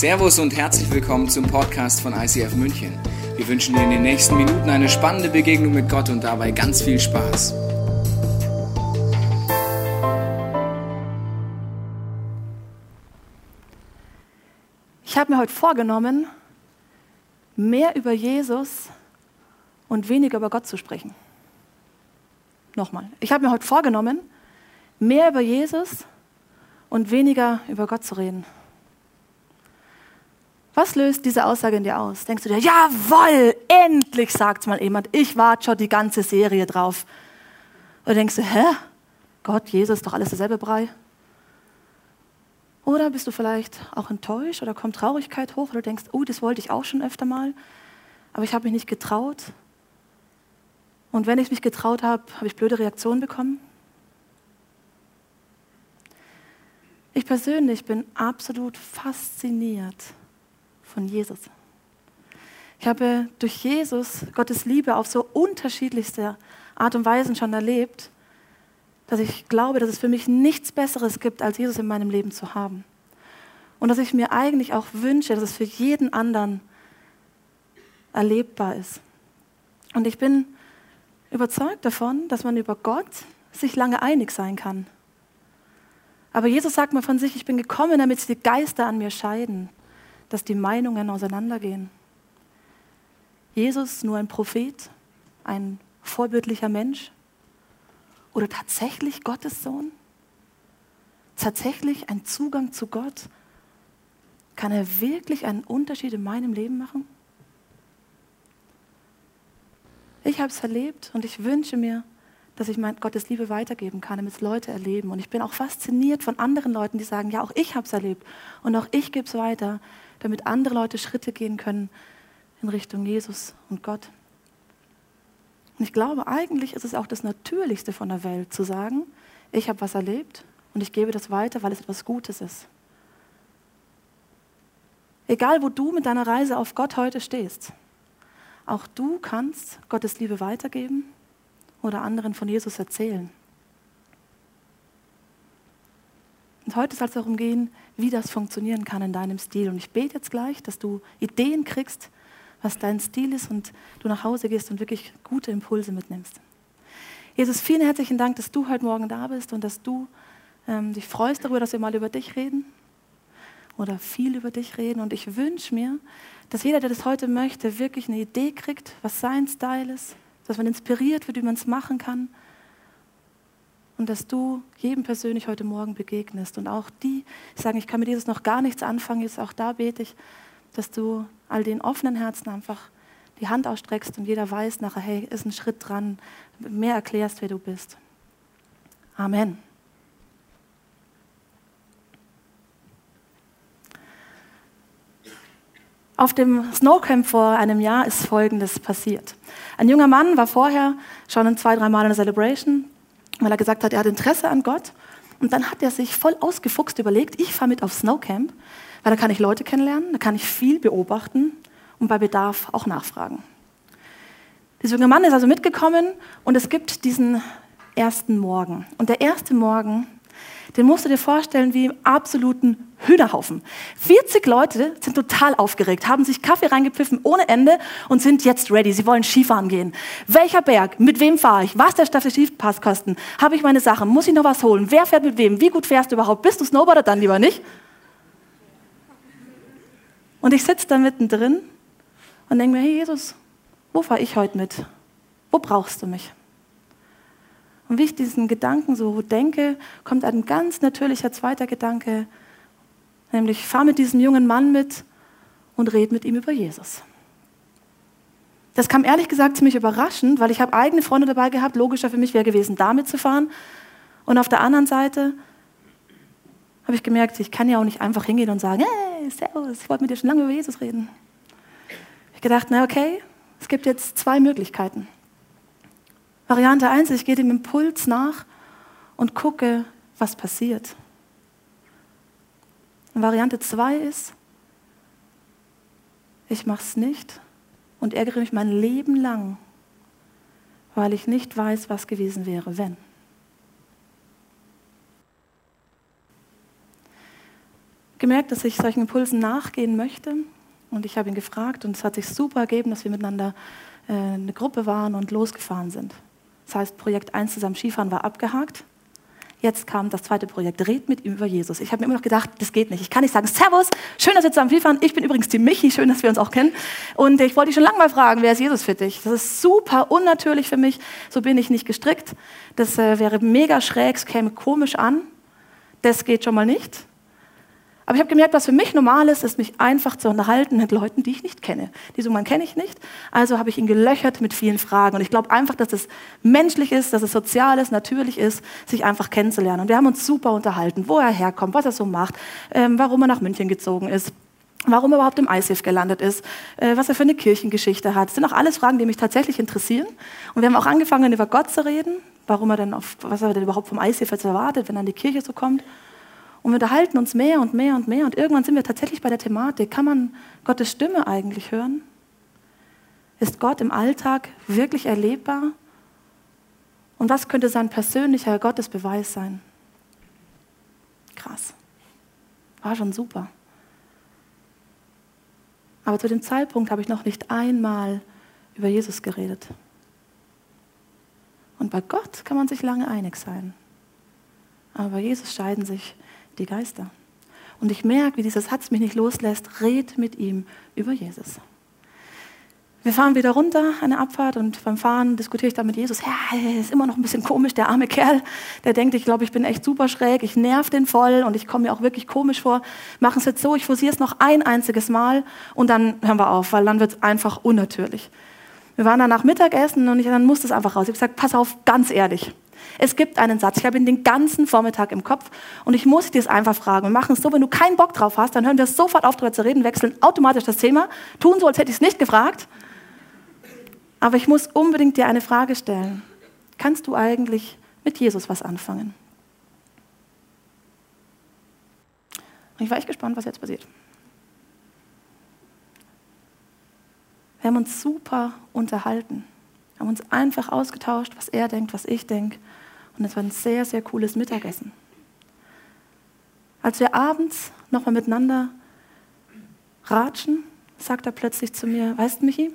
Servus und herzlich willkommen zum Podcast von ICF München. Wir wünschen dir in den nächsten Minuten eine spannende Begegnung mit Gott und dabei ganz viel Spaß. Ich habe mir heute vorgenommen, mehr über Jesus und weniger über Gott zu sprechen. Nochmal. Ich habe mir heute vorgenommen, mehr über Jesus und weniger über Gott zu reden. Was löst diese Aussage in dir aus? Denkst du dir, jawoll, endlich sagt mal jemand, ich warte schon die ganze Serie drauf. Oder denkst du, hä? Gott, Jesus, doch alles derselbe Brei? Oder bist du vielleicht auch enttäuscht oder kommt Traurigkeit hoch oder denkst, oh, das wollte ich auch schon öfter mal, aber ich habe mich nicht getraut. Und wenn ich mich getraut habe, habe ich blöde Reaktionen bekommen. Ich persönlich bin absolut fasziniert von Jesus. Ich habe durch Jesus Gottes Liebe auf so unterschiedlichste Art und Weise schon erlebt, dass ich glaube, dass es für mich nichts Besseres gibt, als Jesus in meinem Leben zu haben. Und dass ich mir eigentlich auch wünsche, dass es für jeden anderen erlebbar ist. Und ich bin überzeugt davon, dass man über Gott sich lange einig sein kann. Aber Jesus sagt mal von sich, ich bin gekommen, damit sich die Geister an mir scheiden, dass die Meinungen auseinandergehen. Jesus nur ein Prophet, ein vorbildlicher Mensch oder tatsächlich Gottes Sohn? Tatsächlich ein Zugang zu Gott? Kann er wirklich einen Unterschied in meinem Leben machen? Ich habe es erlebt und ich wünsche mir, dass ich mein Gottes Liebe weitergeben kann, damit es Leute erleben. Und ich bin auch fasziniert von anderen Leuten, die sagen, ja, auch ich habe es erlebt und auch ich gebe es weiter, damit andere Leute Schritte gehen können in Richtung Jesus und Gott. Und ich glaube, eigentlich ist es auch das Natürlichste von der Welt, zu sagen, ich habe was erlebt und ich gebe das weiter, weil es etwas Gutes ist. Egal, wo du mit deiner Reise auf Gott heute stehst, auch du kannst Gottes Liebe weitergeben oder anderen von Jesus erzählen. Heute soll es darum gehen, wie das funktionieren kann in deinem Stil. Und ich bete jetzt gleich, dass du Ideen kriegst, was dein Stil ist und du nach Hause gehst und wirklich gute Impulse mitnimmst. Jesus, vielen herzlichen Dank, dass du heute Morgen da bist und dass du ähm, dich freust darüber, dass wir mal über dich reden oder viel über dich reden. Und ich wünsche mir, dass jeder, der das heute möchte, wirklich eine Idee kriegt, was sein Style ist, dass man inspiriert wird, wie man es machen kann. Und dass du jedem persönlich heute Morgen begegnest. Und auch die, sagen, ich kann mit Jesus noch gar nichts anfangen, jetzt auch da bete ich, dass du all den offenen Herzen einfach die Hand ausstreckst und jeder weiß nachher, hey, ist ein Schritt dran, mehr erklärst, wer du bist. Amen. Auf dem Snowcamp vor einem Jahr ist Folgendes passiert. Ein junger Mann war vorher schon zwei, drei Mal in der Celebration, weil er gesagt hat, er hat Interesse an Gott. Und dann hat er sich voll ausgefuchst überlegt, ich fahre mit auf Snowcamp, weil da kann ich Leute kennenlernen, da kann ich viel beobachten und bei Bedarf auch nachfragen. Dieser junge Mann ist also mitgekommen und es gibt diesen ersten Morgen. Und der erste Morgen den musst du dir vorstellen wie im absoluten Hühnerhaufen. 40 Leute sind total aufgeregt, haben sich Kaffee reingepfiffen ohne Ende und sind jetzt ready. Sie wollen Skifahren gehen. Welcher Berg? Mit wem fahre ich? Was der Staffel Skipass kosten? Habe ich meine Sachen? Muss ich noch was holen? Wer fährt mit wem? Wie gut fährst du überhaupt? Bist du Snowboarder dann lieber nicht? Und ich sitze da mittendrin und denke mir, hey Jesus, wo fahre ich heute mit? Wo brauchst du mich? Und wie ich diesen Gedanken so denke, kommt ein ganz natürlicher zweiter Gedanke, nämlich fahr mit diesem jungen Mann mit und red mit ihm über Jesus. Das kam ehrlich gesagt ziemlich überraschend, weil ich habe eigene Freunde dabei gehabt. Logischer für mich wäre gewesen, damit zu fahren. Und auf der anderen Seite habe ich gemerkt, ich kann ja auch nicht einfach hingehen und sagen, hey, servus, ich wollte mit dir schon lange über Jesus reden. Ich gedacht, na okay, es gibt jetzt zwei Möglichkeiten. Variante 1 ich gehe dem Impuls nach und gucke, was passiert. Variante 2 ist, ich mache es nicht und ärgere mich mein Leben lang, weil ich nicht weiß, was gewesen wäre, wenn. gemerkt, dass ich solchen Impulsen nachgehen möchte. Und ich habe ihn gefragt und es hat sich super ergeben, dass wir miteinander äh, eine Gruppe waren und losgefahren sind. Das heißt, Projekt 1 zusammen Skifahren war abgehakt. Jetzt kam das zweite Projekt, red mit ihm über Jesus. Ich habe mir immer noch gedacht, das geht nicht. Ich kann nicht sagen, Servus, schön, dass wir zusammen Skifahren. Ich bin übrigens die Michi, schön, dass wir uns auch kennen. Und ich wollte dich schon lange mal fragen, wer ist Jesus für dich? Das ist super unnatürlich für mich. So bin ich nicht gestrickt. Das äh, wäre mega schräg, es käme komisch an. Das geht schon mal nicht. Aber ich habe gemerkt, was für mich normal ist, ist mich einfach zu unterhalten mit Leuten, die ich nicht kenne. Diese Mann kenne ich nicht. Also habe ich ihn gelöchert mit vielen Fragen. Und ich glaube einfach, dass es menschlich ist, dass es sozial ist, natürlich ist, sich einfach kennenzulernen. Und wir haben uns super unterhalten, wo er herkommt, was er so macht, ähm, warum er nach München gezogen ist warum er überhaupt im ISIF gelandet ist, äh, was er für eine Kirchengeschichte hat. Das sind auch alles Fragen, die mich tatsächlich interessieren. Und wir haben auch angefangen, über Gott zu reden, warum er denn auf, was er denn überhaupt vom ISIF erwartet, wenn er in die Kirche so kommt. Und wir unterhalten uns mehr und mehr und mehr. Und irgendwann sind wir tatsächlich bei der Thematik, kann man Gottes Stimme eigentlich hören? Ist Gott im Alltag wirklich erlebbar? Und was könnte sein persönlicher Gottesbeweis sein? Krass. War schon super. Aber zu dem Zeitpunkt habe ich noch nicht einmal über Jesus geredet. Und bei Gott kann man sich lange einig sein. Aber bei Jesus scheiden sich die Geister. Und ich merke, wie dieser Satz mich nicht loslässt, red mit ihm über Jesus. Wir fahren wieder runter, eine Abfahrt, und beim Fahren diskutiere ich dann mit Jesus. Ja, ist immer noch ein bisschen komisch, der arme Kerl. Der denkt, ich glaube, ich bin echt super schräg, ich nerv den voll und ich komme mir auch wirklich komisch vor. Machen es jetzt so, ich forciere es noch ein einziges Mal und dann hören wir auf, weil dann wird es einfach unnatürlich. Wir waren dann nach Mittagessen und ich, dann musste es einfach raus. Ich habe gesagt, pass auf, ganz ehrlich. Es gibt einen Satz, ich habe ihn den ganzen Vormittag im Kopf und ich muss dir es einfach fragen. Wir machen es so, wenn du keinen Bock drauf hast, dann hören wir sofort auf, darüber zu reden, wechseln automatisch das Thema, tun so, als hätte ich es nicht gefragt. Aber ich muss unbedingt dir eine Frage stellen. Kannst du eigentlich mit Jesus was anfangen? Und ich war echt gespannt, was jetzt passiert. Wir haben uns super unterhalten. Haben uns einfach ausgetauscht, was er denkt, was ich denke. Und es war ein sehr, sehr cooles Mittagessen. Als wir abends nochmal miteinander ratschen, sagt er plötzlich zu mir, weißt du, Michi,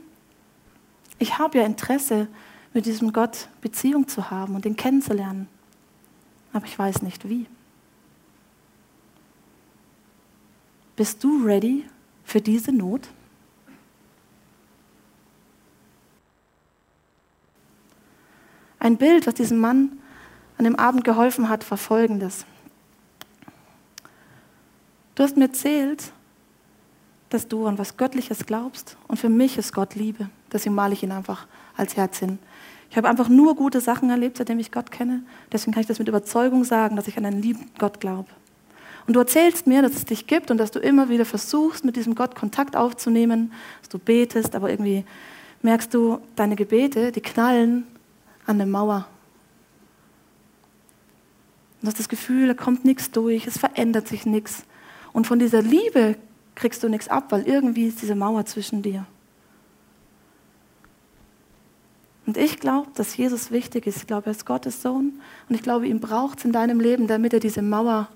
ich habe ja Interesse, mit diesem Gott Beziehung zu haben und ihn kennenzulernen, aber ich weiß nicht wie. Bist du ready für diese Not? Ein Bild, was diesem Mann an dem Abend geholfen hat, war folgendes. Du hast mir erzählt, dass du an was Göttliches glaubst und für mich ist Gott Liebe. Deswegen male ich ihn einfach als Herz hin. Ich habe einfach nur gute Sachen erlebt, seitdem ich Gott kenne. Deswegen kann ich das mit Überzeugung sagen, dass ich an einen lieben Gott glaube. Und du erzählst mir, dass es dich gibt und dass du immer wieder versuchst, mit diesem Gott Kontakt aufzunehmen, dass du betest, aber irgendwie merkst du, deine Gebete, die knallen an der Mauer. Du hast das Gefühl, da kommt nichts durch, es verändert sich nichts. Und von dieser Liebe kriegst du nichts ab, weil irgendwie ist diese Mauer zwischen dir. Und ich glaube, dass Jesus wichtig ist. Ich glaube, er ist Gottes Sohn und ich glaube, ihn braucht es in deinem Leben, damit er diese Mauer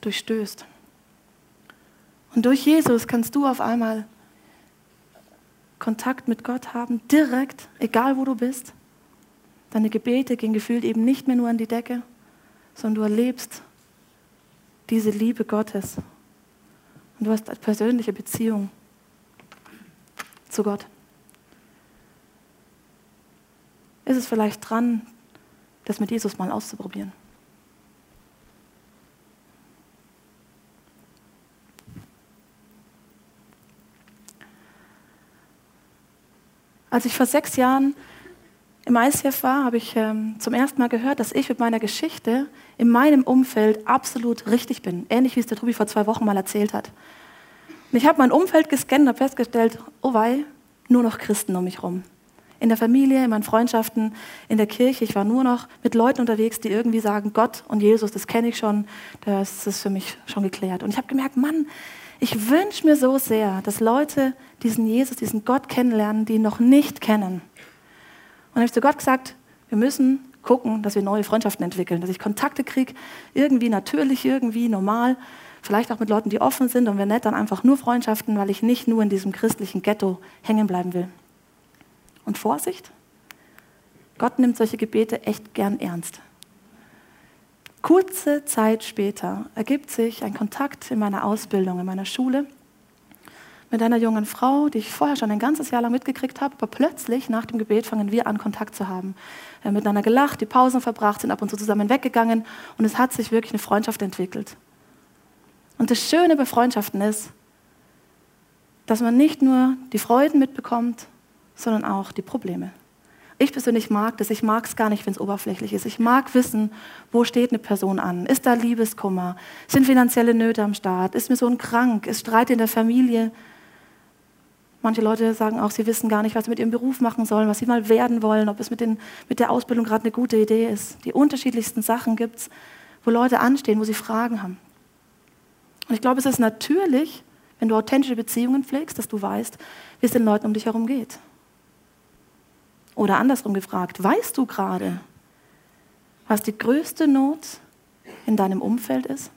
durchstößt. Und durch Jesus kannst du auf einmal Kontakt mit Gott haben, direkt, egal wo du bist. Deine Gebete gehen gefühlt eben nicht mehr nur an die Decke, sondern du erlebst diese Liebe Gottes. Und du hast eine persönliche Beziehung zu Gott. Ist es vielleicht dran, das mit Jesus mal auszuprobieren? Als ich vor sechs Jahren im ICF war, habe ich ähm, zum ersten Mal gehört, dass ich mit meiner Geschichte in meinem Umfeld absolut richtig bin. Ähnlich wie es der Tobi vor zwei Wochen mal erzählt hat. Und ich habe mein Umfeld gescannt und habe festgestellt, oh wei, nur noch Christen um mich herum. In der Familie, in meinen Freundschaften, in der Kirche. Ich war nur noch mit Leuten unterwegs, die irgendwie sagen, Gott und Jesus, das kenne ich schon, das ist für mich schon geklärt. Und ich habe gemerkt, Mann, ich wünsche mir so sehr, dass Leute diesen Jesus, diesen Gott kennenlernen, die ihn noch nicht kennen. Und habe ich zu Gott gesagt, wir müssen gucken, dass wir neue Freundschaften entwickeln, dass ich Kontakte kriege, irgendwie natürlich, irgendwie normal, Vielleicht auch mit Leuten, die offen sind und wenn nicht, dann einfach nur Freundschaften, weil ich nicht nur in diesem christlichen Ghetto hängen bleiben will. Und Vorsicht, Gott nimmt solche Gebete echt gern ernst. Kurze Zeit später ergibt sich ein Kontakt in meiner Ausbildung, in meiner Schule mit einer jungen Frau, die ich vorher schon ein ganzes Jahr lang mitgekriegt habe, aber plötzlich nach dem Gebet fangen wir an, Kontakt zu haben. Wir haben miteinander gelacht, die Pausen verbracht, sind ab und zu zusammen weggegangen und es hat sich wirklich eine Freundschaft entwickelt. Und das Schöne bei Freundschaften ist, dass man nicht nur die Freuden mitbekommt, sondern auch die Probleme. Ich persönlich mag das. Ich mag es gar nicht, wenn es oberflächlich ist. Ich mag wissen, wo steht eine Person an. Ist da Liebeskummer? Sind finanzielle Nöte am Start? Ist mir so ein krank? Ist Streit in der Familie? Manche Leute sagen auch, sie wissen gar nicht, was sie mit ihrem Beruf machen sollen, was sie mal werden wollen, ob es mit, den, mit der Ausbildung gerade eine gute Idee ist. Die unterschiedlichsten Sachen gibt es, wo Leute anstehen, wo sie Fragen haben. Und ich glaube, es ist natürlich, wenn du authentische Beziehungen pflegst, dass du weißt, wie es den Leuten um dich herum geht. Oder andersrum gefragt, weißt du gerade, was die größte Not in deinem Umfeld ist?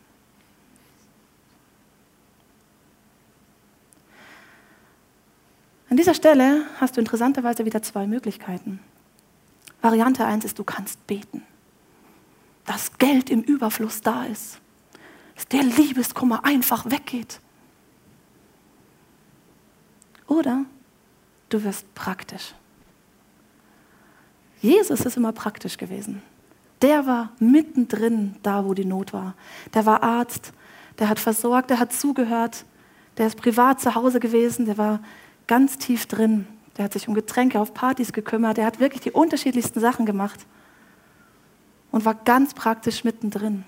An dieser Stelle hast du interessanterweise wieder zwei Möglichkeiten. Variante 1 ist, du kannst beten, dass Geld im Überfluss da ist, dass der Liebeskummer einfach weggeht. Oder du wirst praktisch. Jesus ist immer praktisch gewesen. Der war mittendrin da, wo die Not war. Der war Arzt, der hat versorgt, der hat zugehört, der ist privat zu Hause gewesen, der war ganz tief drin. Der hat sich um Getränke auf Partys gekümmert, der hat wirklich die unterschiedlichsten Sachen gemacht und war ganz praktisch mittendrin.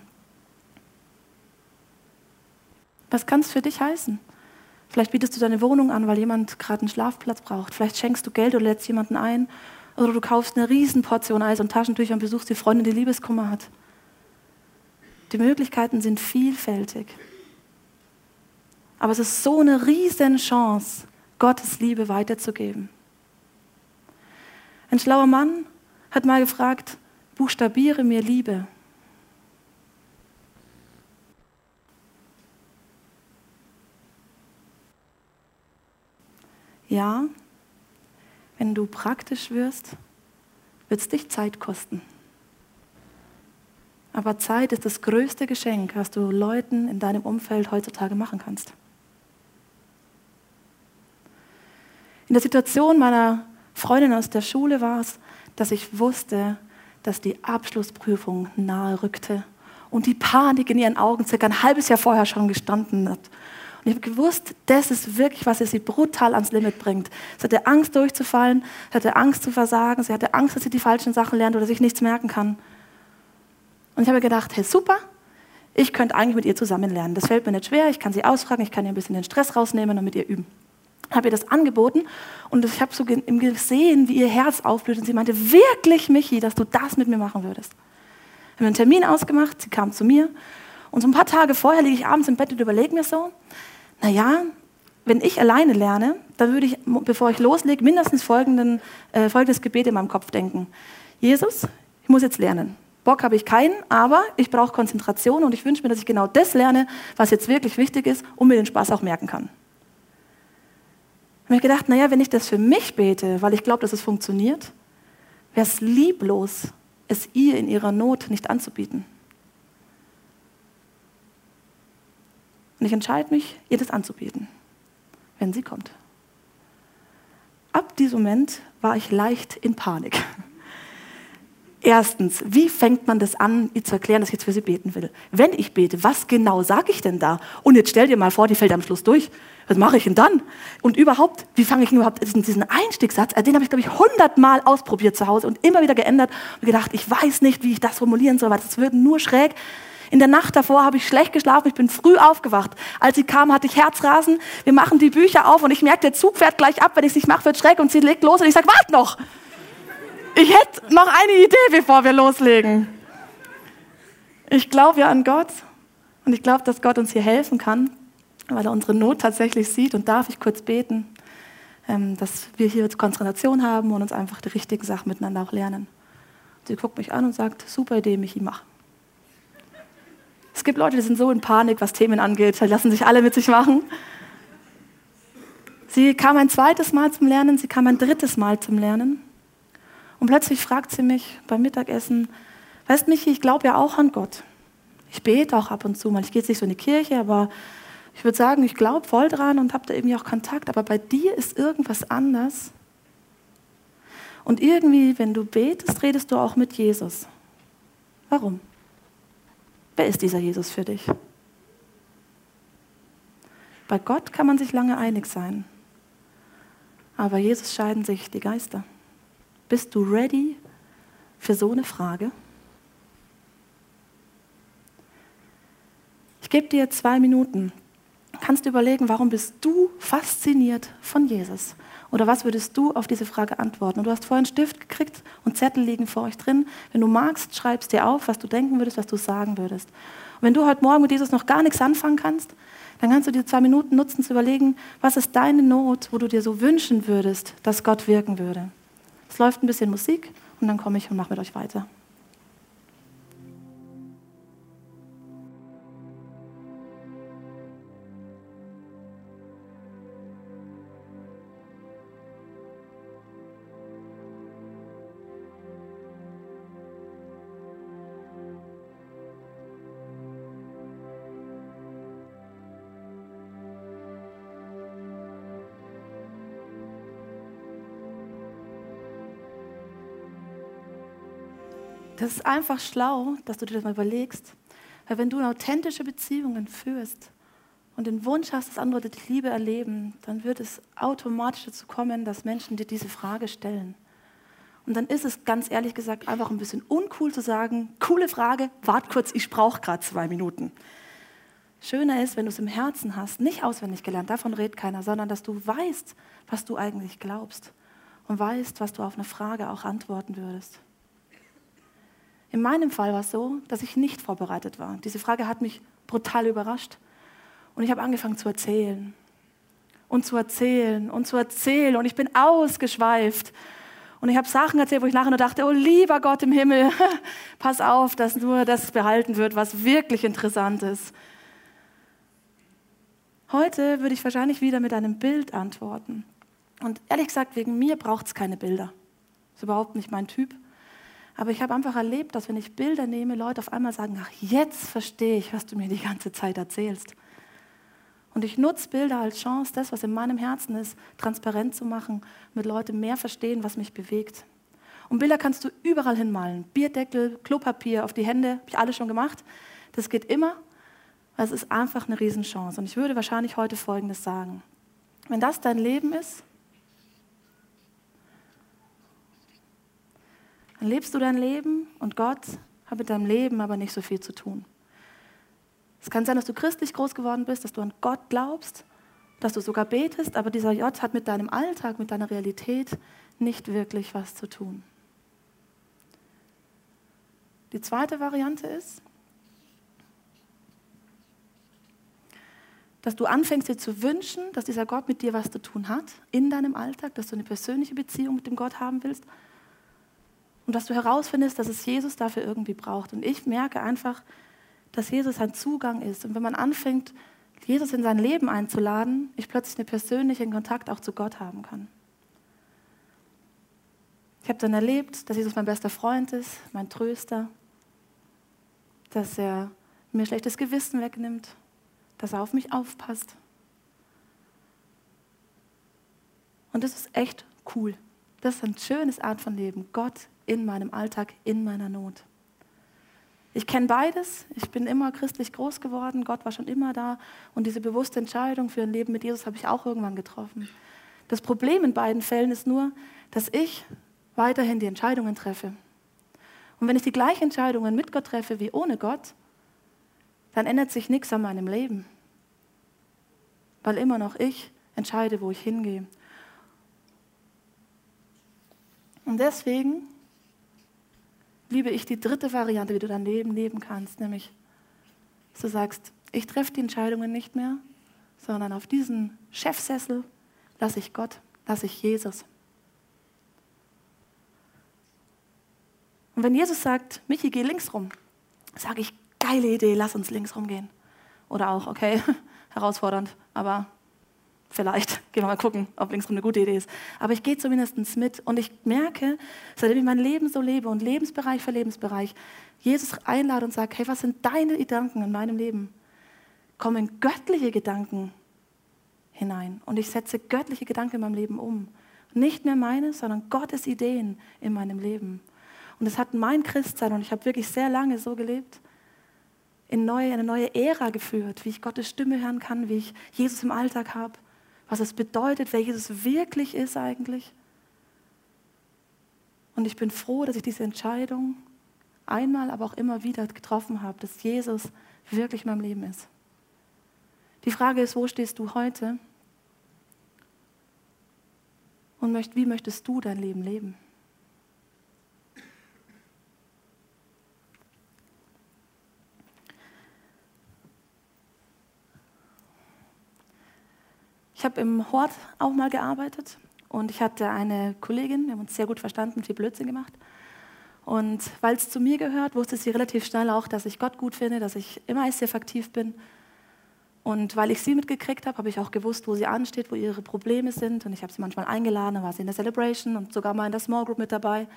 Was kann es für dich heißen? Vielleicht bietest du deine Wohnung an, weil jemand gerade einen Schlafplatz braucht. Vielleicht schenkst du Geld oder lädst jemanden ein oder du kaufst eine Riesenportion Eis und Taschentücher und besuchst die Freundin, die Liebeskummer hat. Die Möglichkeiten sind vielfältig. Aber es ist so eine riesen Chance, Gottes Liebe weiterzugeben. Ein schlauer Mann hat mal gefragt, buchstabiere mir Liebe. Ja, wenn du praktisch wirst, wird es dich Zeit kosten. Aber Zeit ist das größte Geschenk, was du Leuten in deinem Umfeld heutzutage machen kannst. In der Situation meiner Freundin aus der Schule war es, dass ich wusste, dass die Abschlussprüfung nahe rückte und die Panik in ihren Augen circa ein halbes Jahr vorher schon gestanden hat. Und ich habe gewusst, das ist wirklich, was sie brutal ans Limit bringt. Sie hatte Angst durchzufallen, sie hatte Angst zu versagen, sie hatte Angst, dass sie die falschen Sachen lernt oder sich nichts merken kann. Und ich habe gedacht, hey, super, ich könnte eigentlich mit ihr zusammen lernen. Das fällt mir nicht schwer, ich kann sie ausfragen, ich kann ihr ein bisschen den Stress rausnehmen und mit ihr üben. Habe ihr das angeboten und ich habe so gesehen, wie ihr Herz aufblüht und sie meinte, wirklich, Michi, dass du das mit mir machen würdest. Wir haben einen Termin ausgemacht, sie kam zu mir und so ein paar Tage vorher liege ich abends im Bett und überlege mir so, naja, wenn ich alleine lerne, dann würde ich, bevor ich loslege, mindestens folgenden, äh, folgendes Gebet in meinem Kopf denken. Jesus, ich muss jetzt lernen. Bock habe ich keinen, aber ich brauche Konzentration und ich wünsche mir, dass ich genau das lerne, was jetzt wirklich wichtig ist und mir den Spaß auch merken kann. Ich habe gedacht, naja, wenn ich das für mich bete, weil ich glaube, dass es funktioniert, wäre es lieblos, es ihr in ihrer Not nicht anzubieten. Und ich entscheide mich, ihr das anzubieten, wenn sie kommt. Ab diesem Moment war ich leicht in Panik. Erstens, wie fängt man das an, ihr zu erklären, dass ich jetzt für sie beten will? Wenn ich bete, was genau sage ich denn da? Und jetzt stell dir mal vor, die fällt am Schluss durch. Was mache ich denn dann? Und überhaupt, wie fange ich überhaupt diesen Einstiegssatz? Den habe ich, glaube ich, hundertmal ausprobiert zu Hause und immer wieder geändert und gedacht, ich weiß nicht, wie ich das formulieren soll, weil das wird nur schräg. In der Nacht davor habe ich schlecht geschlafen, ich bin früh aufgewacht. Als sie kam, hatte ich Herzrasen. Wir machen die Bücher auf und ich merke, der Zug fährt gleich ab. Wenn ich es nicht mache, wird schräg und sie legt los und ich sage, warte noch. Ich hätte noch eine Idee, bevor wir loslegen. Ich glaube ja an Gott und ich glaube, dass Gott uns hier helfen kann, weil er unsere Not tatsächlich sieht und darf ich kurz beten, ähm, dass wir hier Konzentration haben und uns einfach die richtigen Sachen miteinander auch lernen. Sie guckt mich an und sagt, super Idee, Michi, mach. Es gibt Leute, die sind so in Panik, was Themen angeht, die lassen sich alle mit sich machen. Sie kam ein zweites Mal zum Lernen, sie kam ein drittes Mal zum Lernen. Und plötzlich fragt sie mich beim Mittagessen, weißt Michi, ich glaube ja auch an Gott. Ich bete auch ab und zu mal. Ich gehe jetzt nicht so in die Kirche, aber ich würde sagen, ich glaube voll dran und habe da irgendwie auch Kontakt. Aber bei dir ist irgendwas anders. Und irgendwie, wenn du betest, redest du auch mit Jesus. Warum? Wer ist dieser Jesus für dich? Bei Gott kann man sich lange einig sein. Aber Jesus scheiden sich die Geister. Bist du ready für so eine Frage? Ich gebe dir zwei Minuten. Kannst du überlegen, warum bist du fasziniert von Jesus? Oder was würdest du auf diese Frage antworten? Und du hast vorhin einen Stift gekriegt und Zettel liegen vor euch drin. Wenn du magst, schreibst dir auf, was du denken würdest, was du sagen würdest. Und wenn du heute Morgen mit Jesus noch gar nichts anfangen kannst, dann kannst du diese zwei Minuten nutzen, zu überlegen, was ist deine Not, wo du dir so wünschen würdest, dass Gott wirken würde. Es läuft ein bisschen Musik und dann komme ich und mache mit euch weiter. Das ist einfach schlau, dass du dir das mal überlegst. Weil wenn du authentische Beziehungen führst und den Wunsch hast, dass andere die Liebe erleben, dann wird es automatisch dazu kommen, dass Menschen dir diese Frage stellen. Und dann ist es ganz ehrlich gesagt einfach ein bisschen uncool zu sagen, coole Frage, wart kurz, ich brauche gerade zwei Minuten. Schöner ist, wenn du es im Herzen hast, nicht auswendig gelernt, davon redet keiner, sondern dass du weißt, was du eigentlich glaubst und weißt, was du auf eine Frage auch antworten würdest. In meinem Fall war es so, dass ich nicht vorbereitet war. Diese Frage hat mich brutal überrascht. Und ich habe angefangen zu erzählen und zu erzählen und zu erzählen. Und ich bin ausgeschweift. Und ich habe Sachen erzählt, wo ich nachher nur dachte, oh lieber Gott im Himmel, pass auf, dass nur das behalten wird, was wirklich interessant ist. Heute würde ich wahrscheinlich wieder mit einem Bild antworten. Und ehrlich gesagt, wegen mir braucht es keine Bilder. Das ist überhaupt nicht mein Typ. Aber ich habe einfach erlebt, dass wenn ich Bilder nehme, Leute auf einmal sagen, ach, jetzt verstehe ich, was du mir die ganze Zeit erzählst. Und ich nutze Bilder als Chance, das, was in meinem Herzen ist, transparent zu machen, mit Leuten mehr verstehen, was mich bewegt. Und Bilder kannst du überall hinmalen. Bierdeckel, Klopapier auf die Hände, habe ich alles schon gemacht. Das geht immer, es ist einfach eine Riesenchance. Und ich würde wahrscheinlich heute Folgendes sagen. Wenn das dein Leben ist, Dann lebst du dein Leben und Gott hat mit deinem Leben aber nicht so viel zu tun. Es kann sein, dass du christlich groß geworden bist, dass du an Gott glaubst, dass du sogar betest, aber dieser J hat mit deinem Alltag, mit deiner Realität nicht wirklich was zu tun. Die zweite Variante ist, dass du anfängst dir zu wünschen, dass dieser Gott mit dir was zu tun hat in deinem Alltag, dass du eine persönliche Beziehung mit dem Gott haben willst und dass du herausfindest, dass es Jesus dafür irgendwie braucht. Und ich merke einfach, dass Jesus ein Zugang ist. Und wenn man anfängt, Jesus in sein Leben einzuladen, ich plötzlich einen persönlichen Kontakt auch zu Gott haben kann. Ich habe dann erlebt, dass Jesus mein bester Freund ist, mein Tröster, dass er mir schlechtes Gewissen wegnimmt, dass er auf mich aufpasst. Und das ist echt cool. Das ist ein schönes Art von Leben. Gott in meinem Alltag, in meiner Not. Ich kenne beides. Ich bin immer christlich groß geworden. Gott war schon immer da. Und diese bewusste Entscheidung für ein Leben mit Jesus habe ich auch irgendwann getroffen. Das Problem in beiden Fällen ist nur, dass ich weiterhin die Entscheidungen treffe. Und wenn ich die gleichen Entscheidungen mit Gott treffe wie ohne Gott, dann ändert sich nichts an meinem Leben. Weil immer noch ich entscheide, wo ich hingehe. Und deswegen liebe ich die dritte Variante, wie du dein Leben leben kannst, nämlich du sagst, ich treffe die Entscheidungen nicht mehr, sondern auf diesen Chefsessel lasse ich Gott, lasse ich Jesus. Und wenn Jesus sagt, Michi, geh links rum, sage ich, geile Idee, lass uns links rumgehen. Oder auch, okay, herausfordernd, aber vielleicht gehen wir mal gucken, ob links rum eine gute Idee ist. Aber ich gehe zumindest mit und ich merke, seitdem ich mein Leben so lebe und Lebensbereich für Lebensbereich, Jesus einlade und sage, hey, was sind deine Gedanken in meinem Leben? Kommen göttliche Gedanken hinein und ich setze göttliche Gedanken in meinem Leben um. Nicht mehr meine, sondern Gottes Ideen in meinem Leben. Und es hat mein Christsein, und ich habe wirklich sehr lange so gelebt, in neue, eine neue Ära geführt, wie ich Gottes Stimme hören kann, wie ich Jesus im Alltag habe, was es bedeutet, wer Jesus wirklich ist eigentlich. Und ich bin froh, dass ich diese Entscheidung einmal, aber auch immer wieder getroffen habe, dass Jesus wirklich in meinem Leben ist. Die Frage ist, wo stehst du heute? Und wie möchtest du dein Leben leben? Ich habe im Hort auch mal gearbeitet und ich hatte eine Kollegin, wir haben uns sehr gut verstanden, viel Blödsinn gemacht. Und weil es zu mir gehört, wusste sie relativ schnell auch, dass ich Gott gut finde, dass ich immer ICF aktiv bin. Und weil ich sie mitgekriegt habe, habe ich auch gewusst, wo sie ansteht, wo ihre Probleme sind. Und ich habe sie manchmal eingeladen, dann war sie in der Celebration und sogar mal in der Small Group mit dabei.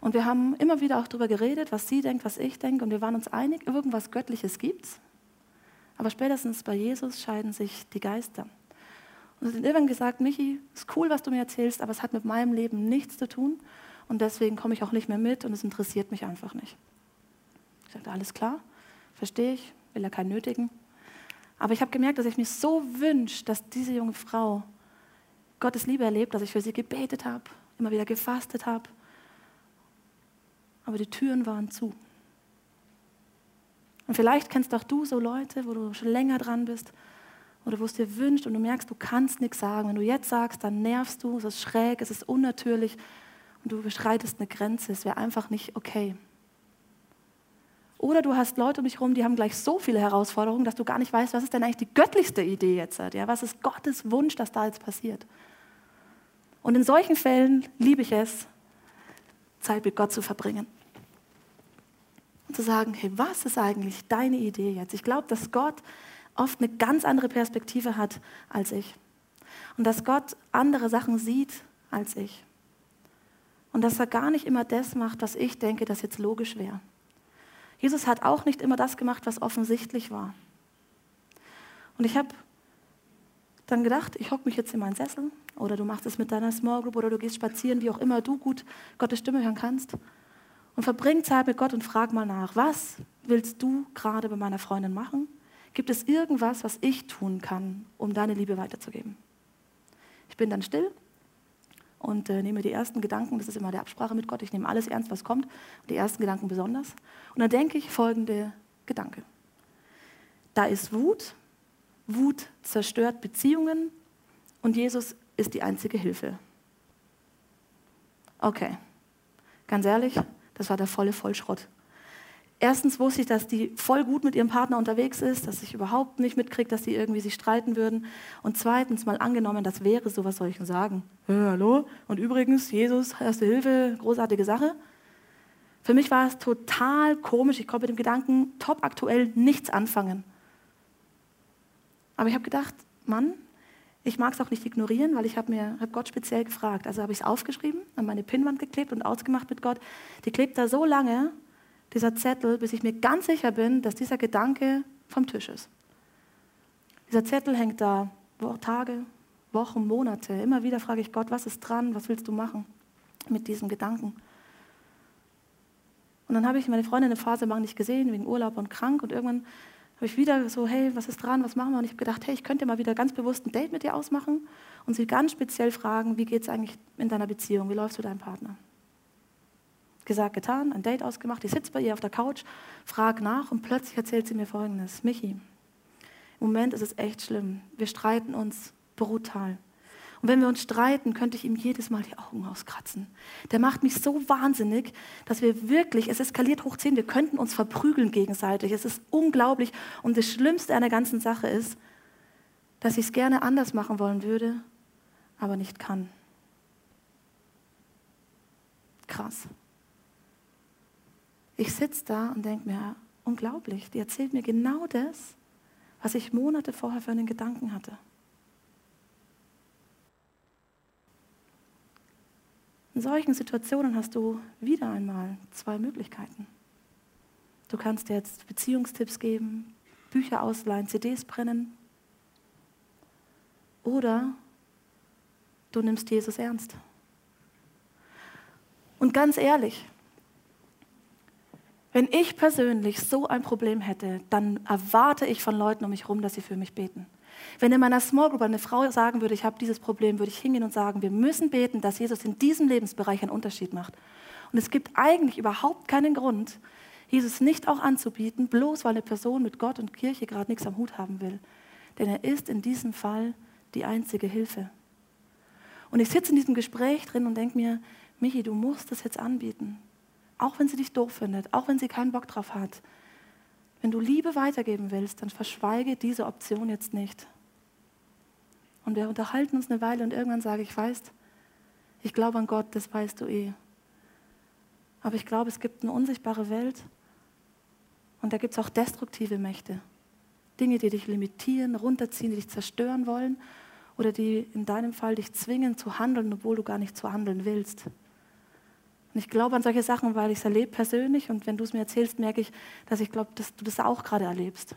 Und wir haben immer wieder auch darüber geredet, was sie denkt, was ich denke. Und wir waren uns einig, irgendwas Göttliches gibt es. Aber spätestens bei Jesus scheiden sich die Geister. Und sie hat irgendwann gesagt, Michi, ist cool, was du mir erzählst, aber es hat mit meinem Leben nichts zu tun. Und deswegen komme ich auch nicht mehr mit und es interessiert mich einfach nicht. Ich sagte, alles klar, verstehe ich, will ja keinen nötigen. Aber ich habe gemerkt, dass ich mich so wünsche, dass diese junge Frau Gottes Liebe erlebt, dass ich für sie gebetet habe, immer wieder gefastet habe. Aber die Türen waren zu. Und vielleicht kennst auch du so Leute, wo du schon länger dran bist oder wo es dir wünscht und du merkst, du kannst nichts sagen. Wenn du jetzt sagst, dann nervst du, es ist schräg, es ist unnatürlich und du überschreitest eine Grenze. Es wäre einfach nicht okay. Oder du hast Leute um dich herum, die haben gleich so viele Herausforderungen, dass du gar nicht weißt, was ist denn eigentlich die göttlichste Idee jetzt? Ja? Was ist Gottes Wunsch, dass da jetzt passiert? Und in solchen Fällen liebe ich es, Zeit mit Gott zu verbringen und zu sagen, hey, was ist eigentlich deine Idee jetzt? Ich glaube, dass Gott oft eine ganz andere Perspektive hat als ich. Und dass Gott andere Sachen sieht als ich. Und dass er gar nicht immer das macht, was ich denke, das jetzt logisch wäre. Jesus hat auch nicht immer das gemacht, was offensichtlich war. Und ich habe dann gedacht, ich hocke mich jetzt in meinen Sessel oder du machst es mit deiner Small Group oder du gehst spazieren, wie auch immer du gut Gottes Stimme hören kannst und verbring Zeit mit Gott und frag mal nach, was willst du gerade bei meiner Freundin machen? Gibt es irgendwas, was ich tun kann, um deine Liebe weiterzugeben? Ich bin dann still und äh, nehme die ersten Gedanken, das ist immer der Absprache mit Gott, ich nehme alles ernst, was kommt, die ersten Gedanken besonders. Und dann denke ich folgende Gedanke. Da ist Wut, Wut zerstört Beziehungen und Jesus ist die einzige Hilfe. Okay, ganz ehrlich, das war der volle Vollschrott. Erstens wusste ich, dass die voll gut mit ihrem Partner unterwegs ist, dass ich überhaupt nicht mitkriege, dass die irgendwie sich streiten würden. Und zweitens mal angenommen, das wäre so, was soll ich denn sagen? Hey, hallo? Und übrigens, Jesus, erste Hilfe, großartige Sache. Für mich war es total komisch. Ich konnte mit dem Gedanken top aktuell nichts anfangen. Aber ich habe gedacht, Mann, ich mag es auch nicht ignorieren, weil ich habe mir hab Gott speziell gefragt. Also habe ich es aufgeschrieben, an meine Pinnwand geklebt und ausgemacht mit Gott. Die klebt da so lange, dieser Zettel, bis ich mir ganz sicher bin, dass dieser Gedanke vom Tisch ist. Dieser Zettel hängt da Tage, Wochen, Monate. Immer wieder frage ich Gott, was ist dran, was willst du machen mit diesem Gedanken? Und dann habe ich meine Freundin eine Phase lang nicht gesehen, wegen Urlaub und krank. Und irgendwann habe ich wieder so, hey, was ist dran, was machen wir? Und ich habe gedacht, hey, ich könnte mal wieder ganz bewusst ein Date mit dir ausmachen und sie ganz speziell fragen, wie geht es eigentlich in deiner Beziehung, wie läufst du deinem Partner? Gesagt, getan, ein Date ausgemacht, ich sitze bei ihr auf der Couch, frage nach und plötzlich erzählt sie mir Folgendes, Michi, im Moment ist es echt schlimm, wir streiten uns brutal. Und wenn wir uns streiten, könnte ich ihm jedes Mal die Augen auskratzen. Der macht mich so wahnsinnig, dass wir wirklich, es eskaliert hoch 10, wir könnten uns verprügeln gegenseitig. Es ist unglaublich. Und das Schlimmste an der ganzen Sache ist, dass ich es gerne anders machen wollen würde, aber nicht kann. Krass. ich sitze da und denke mir, unglaublich, die erzählt mir genau das, was ich Monate vorher für einen Gedanken hatte. In solchen Situationen hast du wieder einmal zwei Möglichkeiten. Du kannst dir jetzt Beziehungstipps geben, Bücher ausleihen, CDs brennen. Oder du nimmst Jesus ernst. Und ganz ehrlich, wenn ich persönlich so ein Problem hätte, dann erwarte ich von Leuten um mich herum, dass sie für mich beten. Wenn in meiner Small Group eine Frau sagen würde, ich habe dieses Problem, würde ich hingehen und sagen, wir müssen beten, dass Jesus in diesem Lebensbereich einen Unterschied macht. Und es gibt eigentlich überhaupt keinen Grund, Jesus nicht auch anzubieten, bloß weil eine Person mit Gott und Kirche gerade nichts am Hut haben will. Denn er ist in diesem Fall die einzige Hilfe. Und ich sitze in diesem Gespräch drin und denke mir, Michi, du musst das jetzt anbieten. Auch wenn sie dich doof findet, auch wenn sie keinen Bock drauf hat. Wenn du Liebe weitergeben willst, dann verschweige diese Option jetzt nicht. Und wir unterhalten uns eine Weile und irgendwann sage ich, weißt, ich glaube an Gott, das weißt du eh. Aber ich glaube, es gibt eine unsichtbare Welt und da gibt es auch destruktive Mächte. Dinge, die dich limitieren, runterziehen, die dich zerstören wollen oder die in deinem Fall dich zwingen zu handeln, obwohl du gar nicht zu handeln willst. Und ich glaube an solche Sachen, weil ich es erlebe persönlich und wenn du es mir erzählst, merke ich, dass ich glaube, dass du das auch gerade erlebst.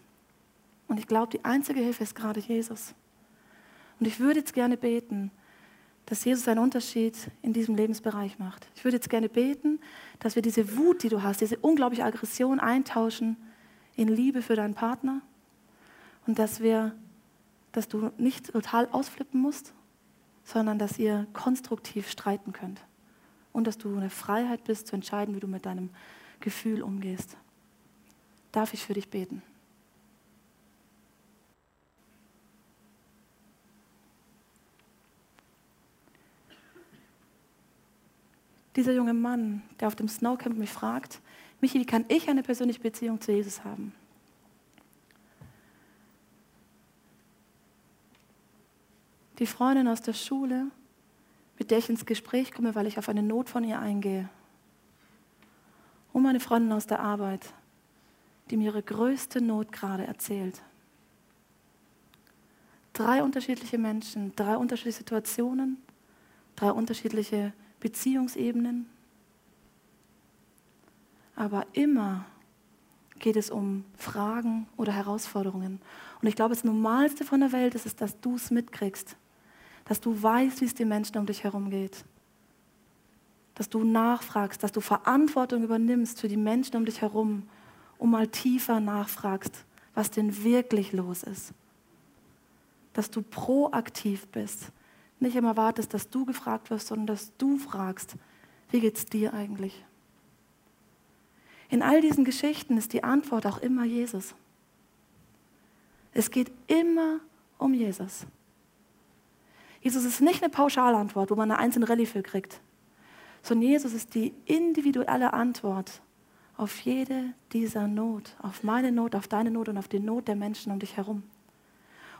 Und ich glaube, die einzige Hilfe ist gerade Jesus. Und ich würde jetzt gerne beten, dass Jesus einen Unterschied in diesem Lebensbereich macht. Ich würde jetzt gerne beten, dass wir diese Wut, die du hast, diese unglaubliche Aggression eintauschen in Liebe für deinen Partner und dass wir, dass du nicht total ausflippen musst, sondern dass ihr konstruktiv streiten könnt und dass du eine Freiheit bist zu entscheiden, wie du mit deinem Gefühl umgehst. Darf ich für dich beten? Dieser junge Mann, der auf dem Snowcamp mich fragt, Michi, wie kann ich eine persönliche Beziehung zu Jesus haben? Die Freundin aus der Schule, mit der ich ins Gespräch komme, weil ich auf eine Not von ihr eingehe. Und meine Freundin aus der Arbeit, die mir ihre größte Not gerade erzählt. Drei unterschiedliche Menschen, drei unterschiedliche Situationen, drei unterschiedliche Beziehungsebenen. Aber immer geht es um Fragen oder Herausforderungen. Und ich glaube, das Normalste von der Welt ist es, dass du es mitkriegst. Dass du weißt, wie es den Menschen um dich herum geht. Dass du nachfragst, dass du Verantwortung übernimmst für die Menschen um dich herum und mal tiefer nachfragst, was denn wirklich los ist. Dass du proaktiv bist, nicht immer wartest, dass du gefragt wirst, sondern dass du fragst, wie geht es dir eigentlich? In all diesen Geschichten ist die Antwort auch immer Jesus. Es geht immer um Jesus. Jesus ist nicht eine Pauschalantwort, wo man eine einzelne Rallye für kriegt, sondern Jesus ist die individuelle Antwort auf jede dieser Not, auf meine Not, auf deine Not und auf die Not der Menschen um dich herum.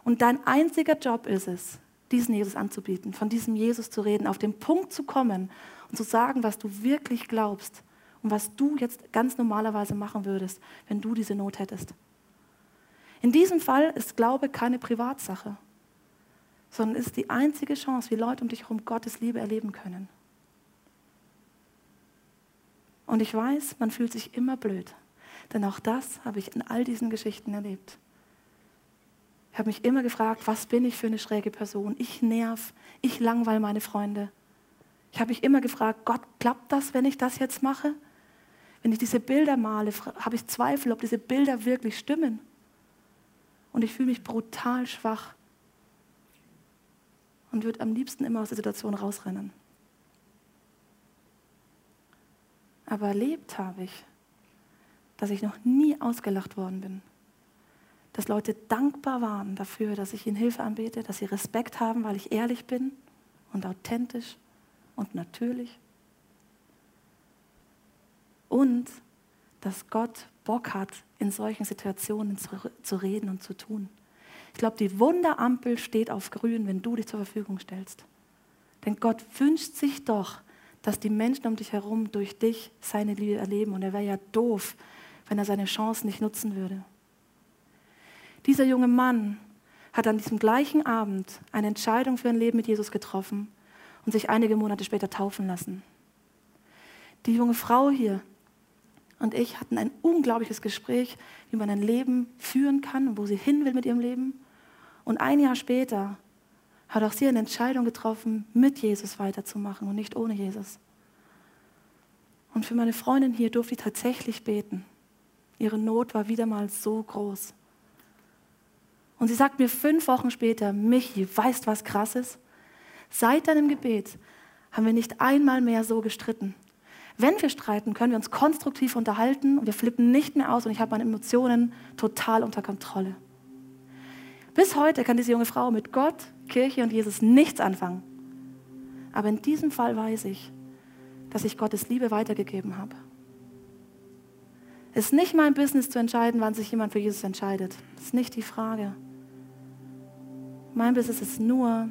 Und dein einziger Job ist es, diesen Jesus anzubieten, von diesem Jesus zu reden, auf den Punkt zu kommen und zu sagen, was du wirklich glaubst und was du jetzt ganz normalerweise machen würdest, wenn du diese Not hättest. In diesem Fall ist Glaube keine Privatsache, sondern ist die einzige Chance, wie Leute um dich herum Gottes Liebe erleben können. Und ich weiß, man fühlt sich immer blöd, denn auch das habe ich in all diesen Geschichten erlebt. Ich habe mich immer gefragt, was bin ich für eine schräge Person? Ich nerv, ich langweil meine Freunde. Ich habe mich immer gefragt, Gott, klappt das, wenn ich das jetzt mache? Wenn ich diese Bilder male, habe ich Zweifel, ob diese Bilder wirklich stimmen. Und ich fühle mich brutal schwach und würde am liebsten immer aus der Situation rausrennen. Aber erlebt habe ich, dass ich noch nie ausgelacht worden bin dass Leute dankbar waren dafür, dass ich ihnen Hilfe anbete, dass sie Respekt haben, weil ich ehrlich bin und authentisch und natürlich. Und dass Gott Bock hat, in solchen Situationen zu, zu reden und zu tun. Ich glaube, die Wunderampel steht auf grün, wenn du dich zur Verfügung stellst. Denn Gott wünscht sich doch, dass die Menschen um dich herum durch dich seine Liebe erleben. Und er wäre ja doof, wenn er seine Chance nicht nutzen würde. Dieser junge Mann hat an diesem gleichen Abend eine Entscheidung für ein Leben mit Jesus getroffen und sich einige Monate später taufen lassen. Die junge Frau hier und ich hatten ein unglaubliches Gespräch, wie man ein Leben führen kann und wo sie hin will mit ihrem Leben. Und ein Jahr später hat auch sie eine Entscheidung getroffen, mit Jesus weiterzumachen und nicht ohne Jesus. Und für meine Freundin hier durfte ich tatsächlich beten. Ihre Not war wieder mal so groß. Und sie sagt mir fünf Wochen später, Michi, weißt was krass ist? Seit deinem Gebet haben wir nicht einmal mehr so gestritten. Wenn wir streiten, können wir uns konstruktiv unterhalten und wir flippen nicht mehr aus und ich habe meine Emotionen total unter Kontrolle. Bis heute kann diese junge Frau mit Gott, Kirche und Jesus nichts anfangen. Aber in diesem Fall weiß ich, dass ich Gottes Liebe weitergegeben habe. Es ist nicht mein Business zu entscheiden, wann sich jemand für Jesus entscheidet. Das ist nicht die Frage. Mein Business ist nur,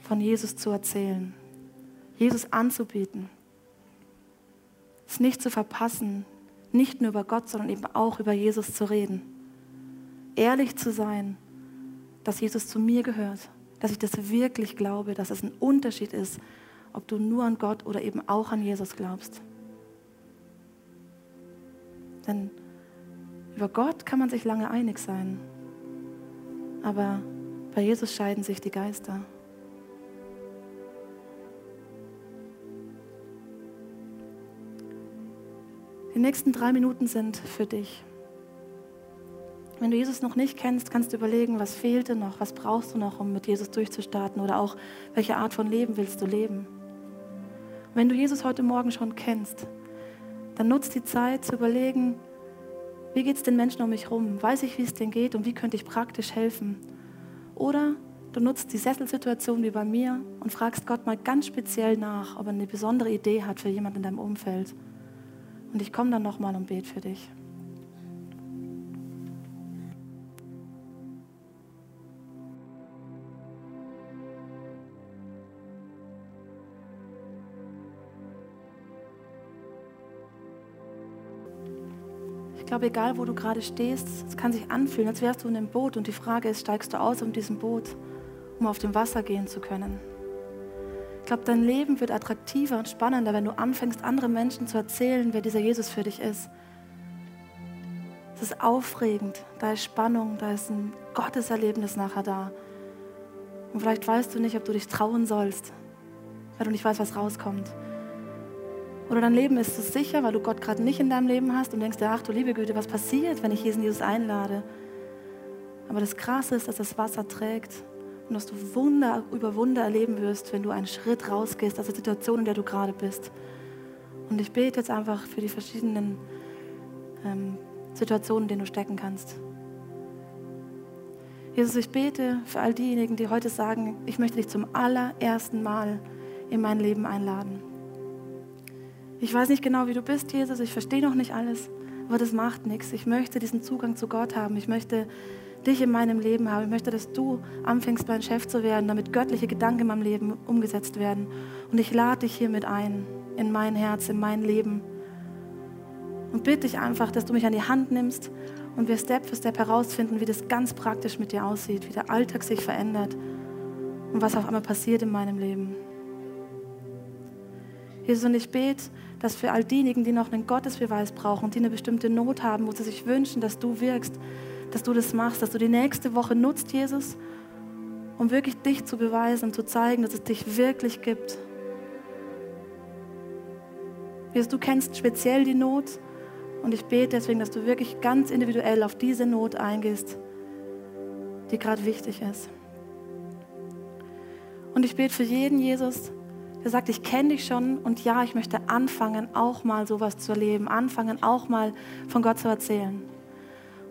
von Jesus zu erzählen, Jesus anzubieten, es nicht zu verpassen, nicht nur über Gott, sondern eben auch über Jesus zu reden. Ehrlich zu sein, dass Jesus zu mir gehört, dass ich das wirklich glaube, dass es ein Unterschied ist, ob du nur an Gott oder eben auch an Jesus glaubst. Denn über Gott kann man sich lange einig sein, aber bei Jesus scheiden sich die Geister. Die nächsten drei Minuten sind für dich. Wenn du Jesus noch nicht kennst, kannst du überlegen, was fehlte noch, was brauchst du noch, um mit Jesus durchzustarten oder auch welche Art von Leben willst du leben. Wenn du Jesus heute Morgen schon kennst, dann nutzt die Zeit zu überlegen, wie geht es den Menschen um mich herum? Weiß ich, wie es denen geht und wie könnte ich praktisch helfen? Oder du nutzt die Sesselsituation wie bei mir und fragst Gott mal ganz speziell nach, ob er eine besondere Idee hat für jemanden in deinem Umfeld. Und ich komme dann nochmal und bete für dich. Glaube, egal wo du gerade stehst, es kann sich anfühlen, als wärst du in einem Boot und die Frage ist, steigst du aus um diesem Boot, um auf dem Wasser gehen zu können? Ich glaube, dein Leben wird attraktiver und spannender, wenn du anfängst, anderen Menschen zu erzählen, wer dieser Jesus für dich ist. Es ist aufregend, da ist Spannung, da ist ein Gotteserlebnis nachher da. Und vielleicht weißt du nicht, ob du dich trauen sollst, weil du nicht weißt, was rauskommt. Oder dein Leben ist so sicher, weil du Gott gerade nicht in deinem Leben hast und denkst ach du liebe Güte, was passiert, wenn ich Jesus einlade? Aber das Krasse ist, dass das Wasser trägt und dass du Wunder über Wunder erleben wirst, wenn du einen Schritt rausgehst aus der Situation, in der du gerade bist. Und ich bete jetzt einfach für die verschiedenen ähm, Situationen, in denen du stecken kannst. Jesus, ich bete für all diejenigen, die heute sagen, ich möchte dich zum allerersten Mal in mein Leben einladen. Ich weiß nicht genau, wie du bist, Jesus, ich verstehe noch nicht alles, aber das macht nichts. Ich möchte diesen Zugang zu Gott haben. Ich möchte dich in meinem Leben habe. Ich möchte, dass du anfängst, mein Chef zu werden, damit göttliche Gedanken in meinem Leben umgesetzt werden. Und ich lade dich hiermit ein, in mein Herz, in mein Leben. Und bitte dich einfach, dass du mich an die Hand nimmst und wir Step für Step herausfinden, wie das ganz praktisch mit dir aussieht, wie der Alltag sich verändert und was auf einmal passiert in meinem Leben. Jesus, und ich bete, dass für all diejenigen, die noch einen Gottesbeweis brauchen, die eine bestimmte Not haben, wo sie sich wünschen, dass du wirkst, dass du das machst, dass du die nächste Woche nutzt, Jesus, um wirklich dich zu beweisen und zu zeigen, dass es dich wirklich gibt. Jesus, du kennst speziell die Not und ich bete deswegen, dass du wirklich ganz individuell auf diese Not eingehst, die gerade wichtig ist. Und ich bete für jeden, Jesus, der sagt, ich kenne dich schon und ja, ich möchte anfangen, auch mal sowas zu erleben, anfangen, auch mal von Gott zu erzählen.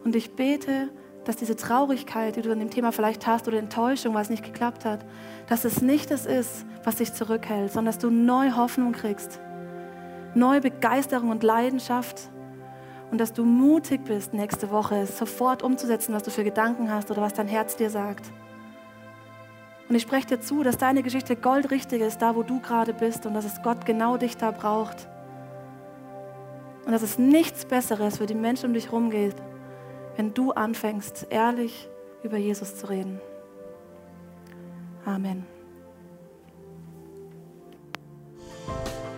Und ich bete, dass diese Traurigkeit, die du an dem Thema vielleicht hast, oder Enttäuschung, weil es nicht geklappt hat, dass es nicht das ist, was dich zurückhält, sondern dass du neue Hoffnung kriegst, neue Begeisterung und Leidenschaft und dass du mutig bist, nächste Woche sofort umzusetzen, was du für Gedanken hast oder was dein Herz dir sagt. Und ich spreche dir zu, dass deine Geschichte goldrichtig ist, da wo du gerade bist und dass es Gott genau dich da braucht. Und dass es nichts Besseres für die Menschen um dich herum geht, wenn du anfängst, ehrlich über Jesus zu reden. Amen.